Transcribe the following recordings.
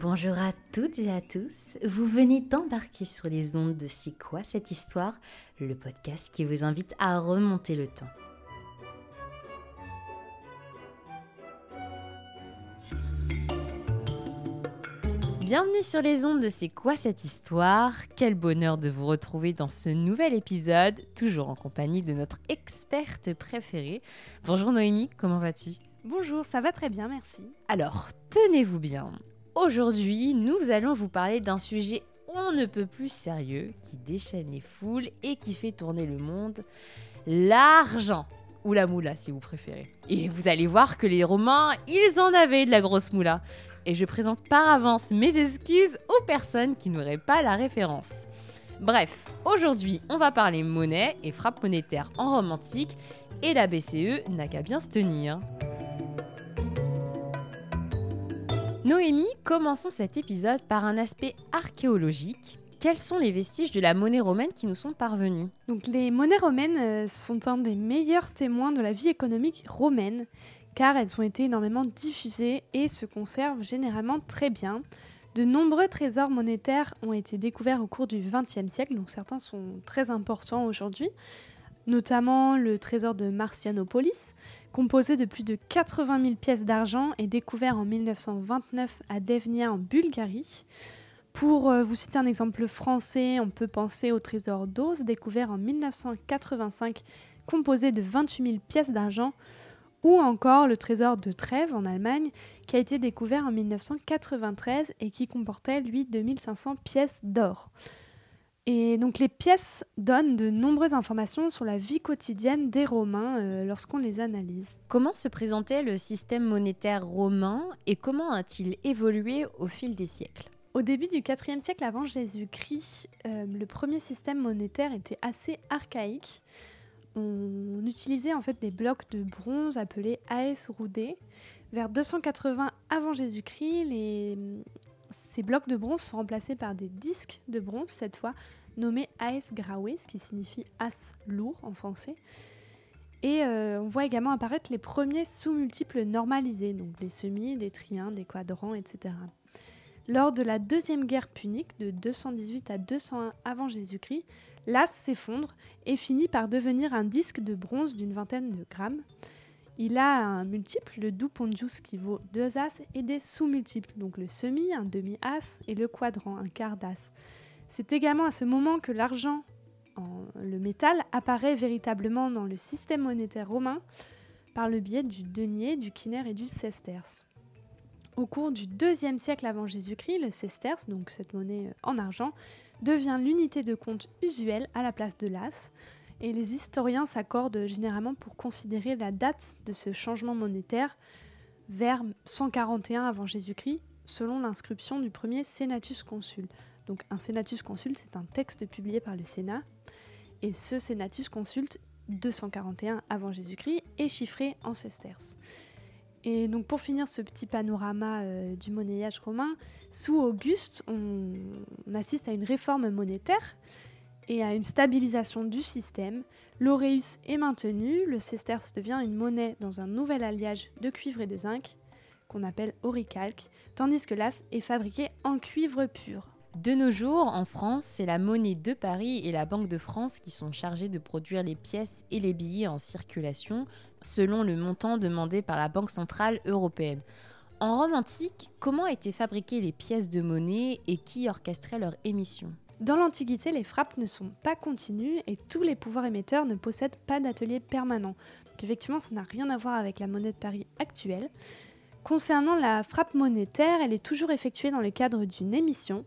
Bonjour à toutes et à tous. Vous venez d'embarquer sur les ondes de C'est quoi cette histoire Le podcast qui vous invite à remonter le temps. Bienvenue sur les ondes de C'est quoi cette histoire Quel bonheur de vous retrouver dans ce nouvel épisode, toujours en compagnie de notre experte préférée. Bonjour Noémie, comment vas-tu? Bonjour, ça va très bien, merci. Alors, tenez-vous bien. Aujourd'hui, nous allons vous parler d'un sujet on ne peut plus sérieux, qui déchaîne les foules et qui fait tourner le monde, l'argent. Ou la moula si vous préférez. Et vous allez voir que les Romains, ils en avaient de la grosse moula et je présente par avance mes excuses aux personnes qui n'auraient pas la référence. Bref, aujourd'hui on va parler monnaie et frappe monétaire en romantique et la BCE n'a qu'à bien se tenir. Noémie, commençons cet épisode par un aspect archéologique. Quels sont les vestiges de la monnaie romaine qui nous sont parvenus? Donc les monnaies romaines euh, sont un des meilleurs témoins de la vie économique romaine car elles ont été énormément diffusées et se conservent généralement très bien. De nombreux trésors monétaires ont été découverts au cours du XXe siècle, dont certains sont très importants aujourd'hui, notamment le trésor de Marcianopolis, composé de plus de 80 000 pièces d'argent et découvert en 1929 à Devnia en Bulgarie. Pour euh, vous citer un exemple français, on peut penser au trésor d'Oz, découvert en 1985, composé de 28 000 pièces d'argent, ou encore le trésor de Trèves en Allemagne, qui a été découvert en 1993 et qui comportait, lui, 2500 pièces d'or. Et donc les pièces donnent de nombreuses informations sur la vie quotidienne des Romains euh, lorsqu'on les analyse. Comment se présentait le système monétaire romain et comment a-t-il évolué au fil des siècles? Au début du IVe siècle avant Jésus-Christ, euh, le premier système monétaire était assez archaïque on utilisait en fait des blocs de bronze appelés aes roudés. Vers 280 avant Jésus-Christ, ces blocs de bronze sont remplacés par des disques de bronze, cette fois nommés aes graue, ce qui signifie as lourd en français. Et euh, on voit également apparaître les premiers sous-multiples normalisés, donc des semis, des triens, des quadrants, etc. Lors de la deuxième guerre punique de 218 à 201 avant Jésus-Christ, l'as s'effondre et finit par devenir un disque de bronze d'une vingtaine de grammes. Il a un multiple, le doupondius qui vaut deux as, et des sous-multiples, donc le semi, un demi-as, et le quadrant, un quart d'as. C'est également à ce moment que l'argent, le métal, apparaît véritablement dans le système monétaire romain par le biais du denier, du quinaire et du sesterce. Au cours du deuxième siècle avant Jésus-Christ, le sesterce, donc cette monnaie en argent, devient l'unité de compte usuelle à la place de l'as, et les historiens s'accordent généralement pour considérer la date de ce changement monétaire vers 141 avant Jésus-Christ, selon l'inscription du premier Senatus Consul. Donc un Senatus Consul, c'est un texte publié par le Sénat, et ce Senatus Consult 241 avant Jésus-Christ est chiffré en sesterces. Et donc pour finir ce petit panorama euh, du monnayage romain, sous Auguste, on, assiste à une réforme monétaire et à une stabilisation du système. L'auréus est maintenu, le sesterce devient une monnaie dans un nouvel alliage de cuivre et de zinc qu'on appelle auricalque, tandis que l'as est fabriqué en cuivre pur. De nos jours, en France, c'est la monnaie de Paris et la Banque de France qui sont chargées de produire les pièces et les billets en circulation selon le montant demandé par la Banque centrale européenne. En Rome antique, comment étaient fabriquées les pièces de monnaie et qui orchestrait leur émission? Dans l'Antiquité, les frappes ne sont pas continues et tous les pouvoirs émetteurs ne possèdent pas d'atelier permanent. Donc effectivement, ça n'a rien à voir avec la monnaie de Paris actuelle. Concernant la frappe monétaire, elle est toujours effectuée dans le cadre d'une émission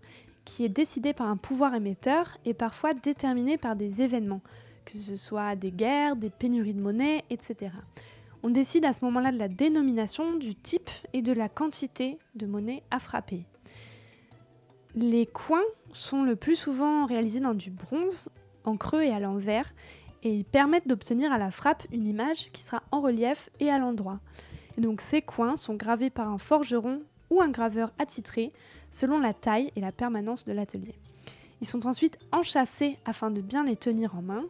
qui est décidé par un pouvoir émetteur et parfois déterminé par des événements, que ce soit des guerres, des pénuries de monnaie, etc. On décide à ce moment-là de la dénomination, du type et de la quantité de monnaie à frapper. Les coins sont le plus souvent réalisés dans du bronze, en creux et à l'envers, et ils permettent d'obtenir à la frappe une image qui sera en relief et à l'endroit. Donc ces coins sont gravés par un forgeron ou un graveur attitré selon la taille et la permanence de l'atelier. Ils sont ensuite enchâssés afin de bien les tenir en main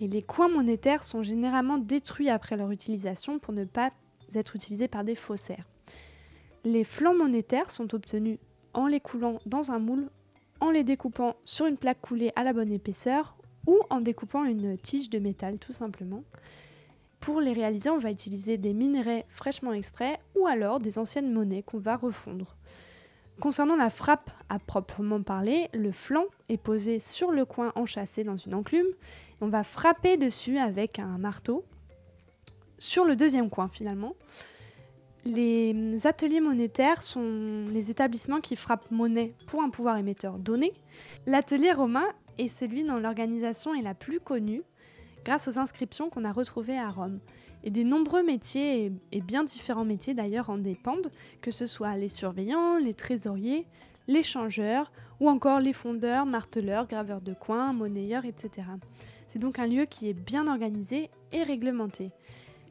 et les coins monétaires sont généralement détruits après leur utilisation pour ne pas être utilisés par des faussaires. Les flancs monétaires sont obtenus en les coulant dans un moule, en les découpant sur une plaque coulée à la bonne épaisseur ou en découpant une tige de métal tout simplement. Pour les réaliser, on va utiliser des minerais fraîchement extraits ou alors des anciennes monnaies qu'on va refondre. Concernant la frappe à proprement parler, le flanc est posé sur le coin enchâssé dans une enclume. On va frapper dessus avec un marteau sur le deuxième coin finalement. Les ateliers monétaires sont les établissements qui frappent monnaie pour un pouvoir émetteur donné. L'atelier romain est celui dont l'organisation est la plus connue grâce aux inscriptions qu'on a retrouvées à Rome. Et des nombreux métiers, et bien différents métiers d'ailleurs, en dépendent, que ce soit les surveillants, les trésoriers, les changeurs, ou encore les fondeurs, marteleurs, graveurs de coins, monnayeurs, etc. C'est donc un lieu qui est bien organisé et réglementé.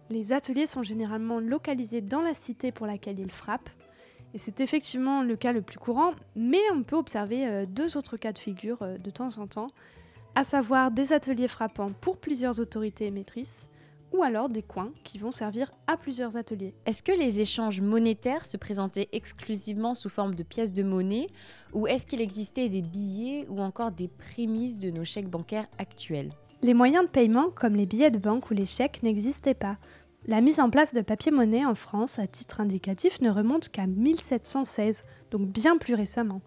Les ateliers sont généralement localisés dans la cité pour laquelle ils frappent, et c'est effectivement le cas le plus courant, mais on peut observer euh, deux autres cas de figure euh, de temps en temps, à savoir des ateliers frappants pour plusieurs autorités émettrices, ou alors des coins qui vont servir à plusieurs ateliers. Est-ce que les échanges monétaires se présentaient exclusivement sous forme de pièces de monnaie ou est-ce qu'il existait des billets ou encore des prémices de nos chèques bancaires actuels? Les moyens de paiement comme les billets de banque ou les chèques n'existaient pas. La mise en place de papier-monnaie en France, à titre indicatif, ne remonte qu'à 1716, donc bien plus récemment.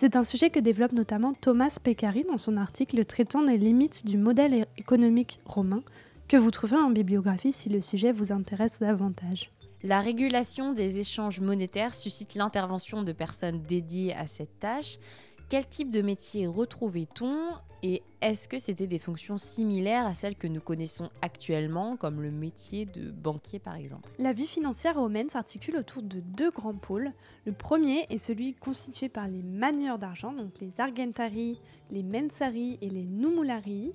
C'est un sujet que développe notamment Thomas Peccari dans son article traitant des limites du modèle économique romain, que vous trouverez en bibliographie si le sujet vous intéresse davantage. La régulation des échanges monétaires suscite l'intervention de personnes dédiées à cette tâche. Quel type de métier retrouvait-on et est-ce que c'était des fonctions similaires à celles que nous connaissons actuellement, comme le métier de banquier par exemple? La vie financière romaine s'articule autour de deux grands pôles. Le premier est celui constitué par les manieurs d'argent, donc les argentarii, les mensarii et les numularii.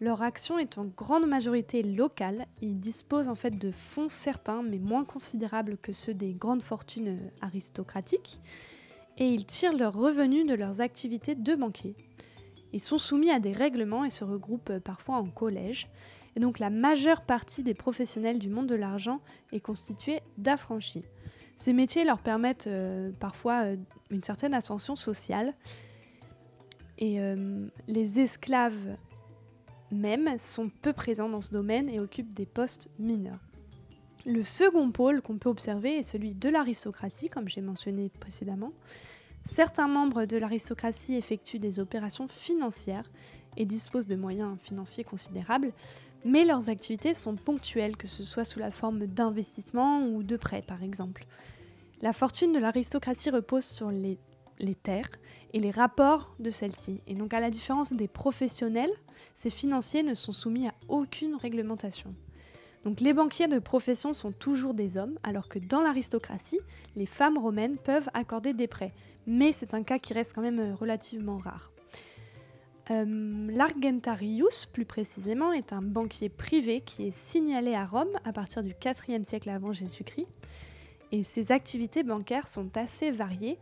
Leur action est en grande majorité locale. Ils disposent en fait de fonds certains, mais moins considérables que ceux des grandes fortunes aristocratiques. Et ils tirent leurs revenus de leurs activités de banquier. Ils sont soumis à des règlements et se regroupent parfois en collèges. Et donc la majeure partie des professionnels du monde de l'argent est constituée d'affranchis. Ces métiers leur permettent euh, parfois euh, une certaine ascension sociale. Et euh, les esclaves même sont peu présents dans ce domaine et occupent des postes mineurs. Le second pôle qu'on peut observer est celui de l'aristocratie, comme j'ai mentionné précédemment. Certains membres de l'aristocratie effectuent des opérations financières et disposent de moyens financiers considérables, mais leurs activités sont ponctuelles, que ce soit sous la forme d'investissement ou de prêts par exemple. La fortune de l'aristocratie repose sur les terres et les rapports de celles-ci. Et donc à la différence des professionnels, ces financiers ne sont soumis à aucune réglementation. Donc les banquiers de profession sont toujours des hommes, alors que dans l'aristocratie, les femmes romaines peuvent accorder des prêts. Mais c'est un cas qui reste quand même euh, relativement rare. Euh, L'Argentarius, plus précisément, est un banquier privé qui est signalé à Rome à partir du 4e siècle avant Jésus-Christ. Et ses activités bancaires sont assez variées,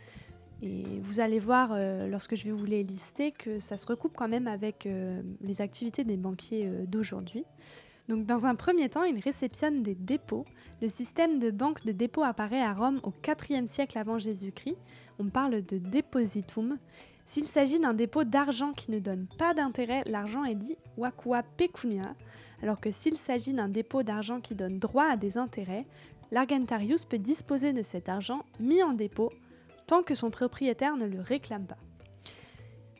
et vous allez voir, euh, lorsque je vais vous les lister, que ça se recoupe quand même avec les activités des banquiers d'aujourd'hui. Dans un premier temps, il réceptionne des dépôts. Le système de banque de dépôt apparaît à Rome au IVe siècle avant Jésus-Christ. On parle de depositum. S'il s'agit d'un dépôt d'argent qui ne donne pas d'intérêt, l'argent est dit wakua pecunia, alors que s'il s'agit d'un dépôt d'argent qui donne droit à des intérêts, l'argentarius peut disposer de cet argent mis en dépôt tant que son propriétaire ne le réclame pas.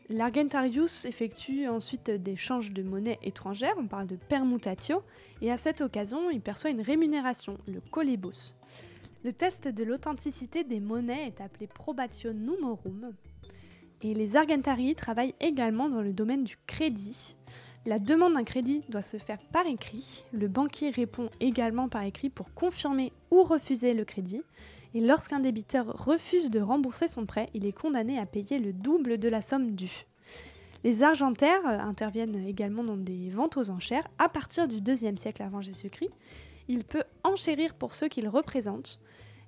L'Argentarius effectue ensuite des changes de monnaie étrangère, on parle de permutatio, et à cette occasion, il perçoit une rémunération, le colibus. Le test de l'authenticité des monnaies est appelé probatio numorum, et les Argentarii travaillent également dans le domaine du crédit. La demande d'un crédit doit se faire par écrit, le banquier répond également par écrit pour confirmer ou refuser le crédit, et lorsqu'un débiteur refuse de rembourser son prêt, il est condamné à payer le double de la somme due. Les argentaires euh, interviennent également dans des ventes aux enchères à partir du IIe siècle avant Jésus-Christ. Il peut enchérir pour ceux qu'il représente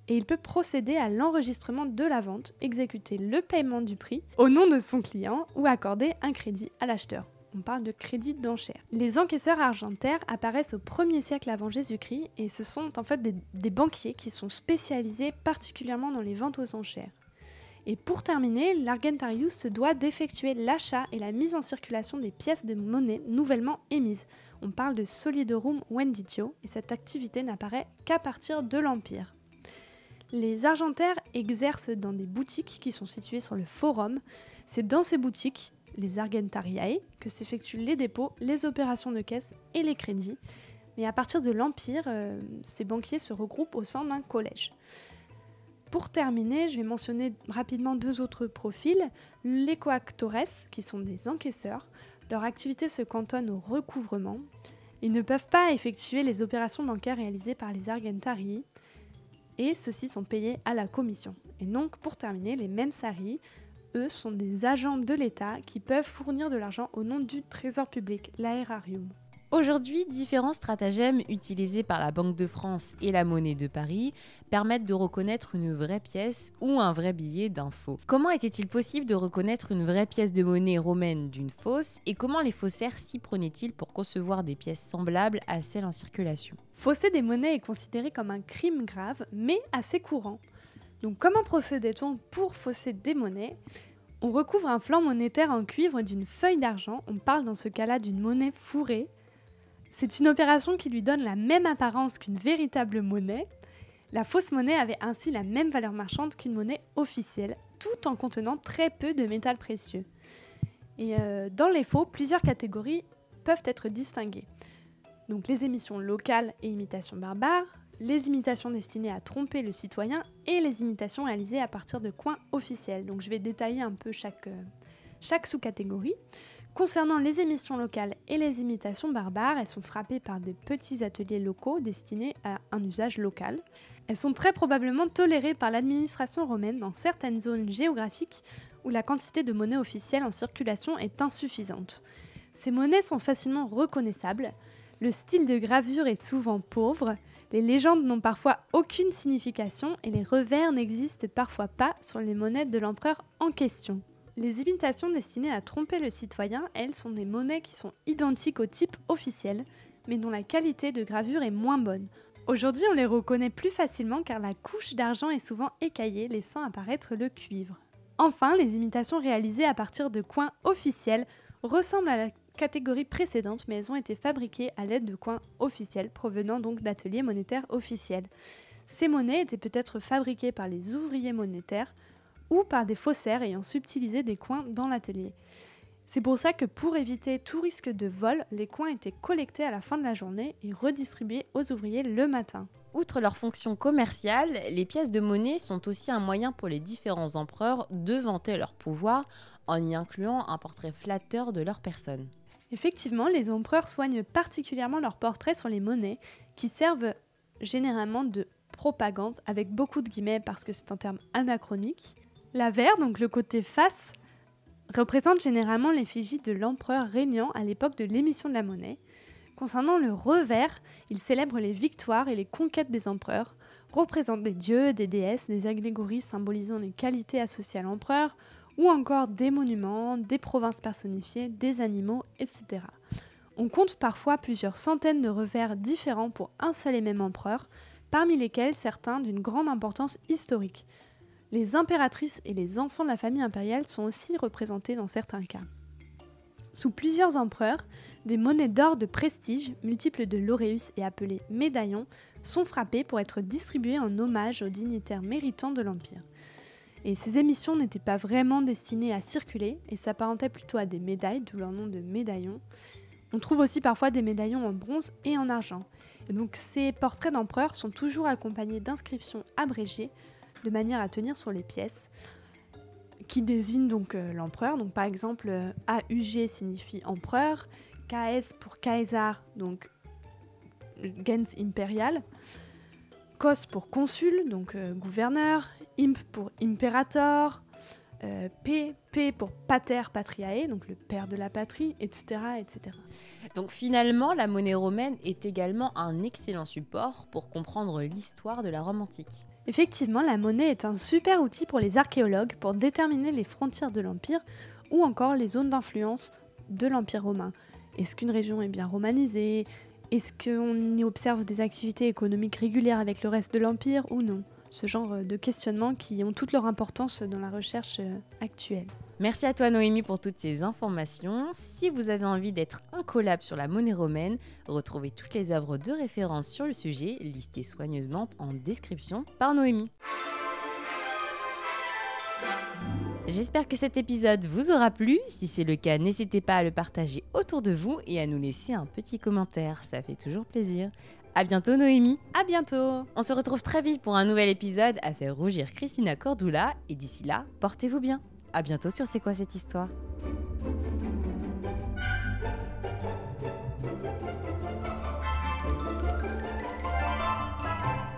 et il peut procéder à l'enregistrement de la vente, exécuter le paiement du prix au nom de son client ou accorder un crédit à l'acheteur on parle de crédit d'enchère. Les encaisseurs argentaires apparaissent au 1er siècle avant Jésus-Christ et ce sont en fait des, banquiers qui sont spécialisés particulièrement dans les ventes aux enchères. Et pour terminer, l'Argentarius se doit d'effectuer l'achat et la mise en circulation des pièces de monnaie nouvellement émises. On parle de solidorum venditio et cette activité n'apparaît qu'à partir de l'Empire. Les argentaires exercent dans des boutiques qui sont situées sur le forum. C'est dans ces boutiques, les argentariae, que s'effectuent les dépôts, les opérations de caisse et les crédits. Mais à partir de l'Empire, euh, ces banquiers se regroupent au sein d'un collège. Pour terminer, je vais mentionner rapidement deux autres profils. Les coactores, qui sont des encaisseurs. Leur activité se cantonne au recouvrement. Ils ne peuvent pas effectuer les opérations bancaires réalisées par les argentarii et ceux-ci sont payés à la commission. Et donc, pour terminer, les mensari, eux, sont des agents de l'État qui peuvent fournir de l'argent au nom du trésor public, l'aérarium. Aujourd'hui, différents stratagèmes utilisés par la Banque de France et la Monnaie de Paris permettent de reconnaître une vraie pièce ou un vrai billet d'un faux. Comment était-il possible de reconnaître une vraie pièce de monnaie romaine d'une fausse et comment les faussaires s'y prenaient-ils pour concevoir des pièces semblables à celles en circulation? Fausser des monnaies est considéré comme un crime grave, mais assez courant. Donc comment procédait-on pour fausser des monnaies? On recouvre un flanc monétaire en cuivre d'une feuille d'argent, on parle dans ce cas-là d'une monnaie fourrée, c'est une opération qui lui donne la même apparence qu'une véritable monnaie. La fausse monnaie avait ainsi la même valeur marchande qu'une monnaie officielle, tout en contenant très peu de métal précieux. Et euh, dans les faux, plusieurs catégories peuvent être distinguées. Donc les émissions locales et imitations barbares, les imitations destinées à tromper le citoyen et les imitations réalisées à partir de coins officiels. Donc je vais détailler un peu chaque, euh, chaque sous-catégorie. Concernant les émissions locales et les imitations barbares, elles sont frappées par des petits ateliers locaux destinés à un usage local. Elles sont très probablement tolérées par l'administration romaine dans certaines zones géographiques où la quantité de monnaie officielle en circulation est insuffisante. Ces monnaies sont facilement reconnaissables, le style de gravure est souvent pauvre, les légendes n'ont parfois aucune signification et les revers n'existent parfois pas sur les monnaies de l'empereur en question. Les imitations destinées à tromper le citoyen, elles, sont des monnaies qui sont identiques au type officiel, mais dont la qualité de gravure est moins bonne. Aujourd'hui, on les reconnaît plus facilement car la couche d'argent est souvent écaillée, laissant apparaître le cuivre. Enfin, les imitations réalisées à partir de coins officiels ressemblent à la catégorie précédente, mais elles ont été fabriquées à l'aide de coins officiels, provenant donc d'ateliers monétaires officiels. Ces monnaies étaient peut-être fabriquées par les ouvriers monétaires, ou par des faussaires ayant subtilisé des coins dans l'atelier. C'est pour ça que pour éviter tout risque de vol, les coins étaient collectés à la fin de la journée et redistribués aux ouvriers le matin. Outre leur fonction commerciale, les pièces de monnaie sont aussi un moyen pour les différents empereurs de vanter leur pouvoir en y incluant un portrait flatteur de leur personne. Effectivement, les empereurs soignent particulièrement leurs portraits sur les monnaies qui servent généralement de propagande avec beaucoup de guillemets parce que c'est un terme anachronique L'avers, donc le côté face, représente généralement l'effigie de l'empereur régnant à l'époque de l'émission de la monnaie. Concernant le revers, il célèbre les victoires et les conquêtes des empereurs, représente des dieux, des déesses, des allégories symbolisant les qualités associées à l'empereur, ou encore des monuments, des provinces personnifiées, des animaux, etc. On compte parfois plusieurs centaines de revers différents pour un seul et même empereur, parmi lesquels certains d'une grande importance historique. Les impératrices et les enfants de la famille impériale sont aussi représentés dans certains cas. Sous plusieurs empereurs, des monnaies d'or de prestige, multiples de l'auréus et appelées médaillons, sont frappées pour être distribuées en hommage aux dignitaires méritants de l'Empire. Et ces émissions n'étaient pas vraiment destinées à circuler et s'apparentaient plutôt à des médailles, d'où leur nom de médaillons. On trouve aussi parfois des médaillons en bronze et en argent. Donc ces portraits d'empereurs sont toujours accompagnés d'inscriptions abrégées de manière à tenir sur les pièces qui désignent donc euh, l'empereur. Donc par exemple, euh, AUG signifie empereur, KS pour Kaiser, donc gens impérial, COS pour consul, donc euh, gouverneur, IMP pour imperator, P, P pour pater patriae, donc le père de la patrie, etc., etc. Donc finalement, la monnaie romaine est également un excellent support pour comprendre l'histoire de la Rome antique. Effectivement, la monnaie est un super outil pour les archéologues pour déterminer les frontières de l'Empire ou encore les zones d'influence de l'Empire romain. Est-ce qu'une région est bien romanisée? Est-ce qu'on y observe des activités économiques régulières avec le reste de l'Empire ou non? Ce genre de questionnements qui ont toute leur importance dans la recherche actuelle. Merci à toi Noémie pour toutes ces informations. Si vous avez envie d'être un collab sur la monnaie romaine, retrouvez toutes les œuvres de référence sur le sujet listées soigneusement en description par Noémie. J'espère que cet épisode vous aura plu. Si c'est le cas, n'hésitez pas à le partager autour de vous et à nous laisser un petit commentaire. Ça fait toujours plaisir. À bientôt Noémie. À bientôt. On se retrouve très vite pour un nouvel épisode à faire rougir Christina Cordula et d'ici là, portez-vous bien. À bientôt sur C'est quoi cette histoire?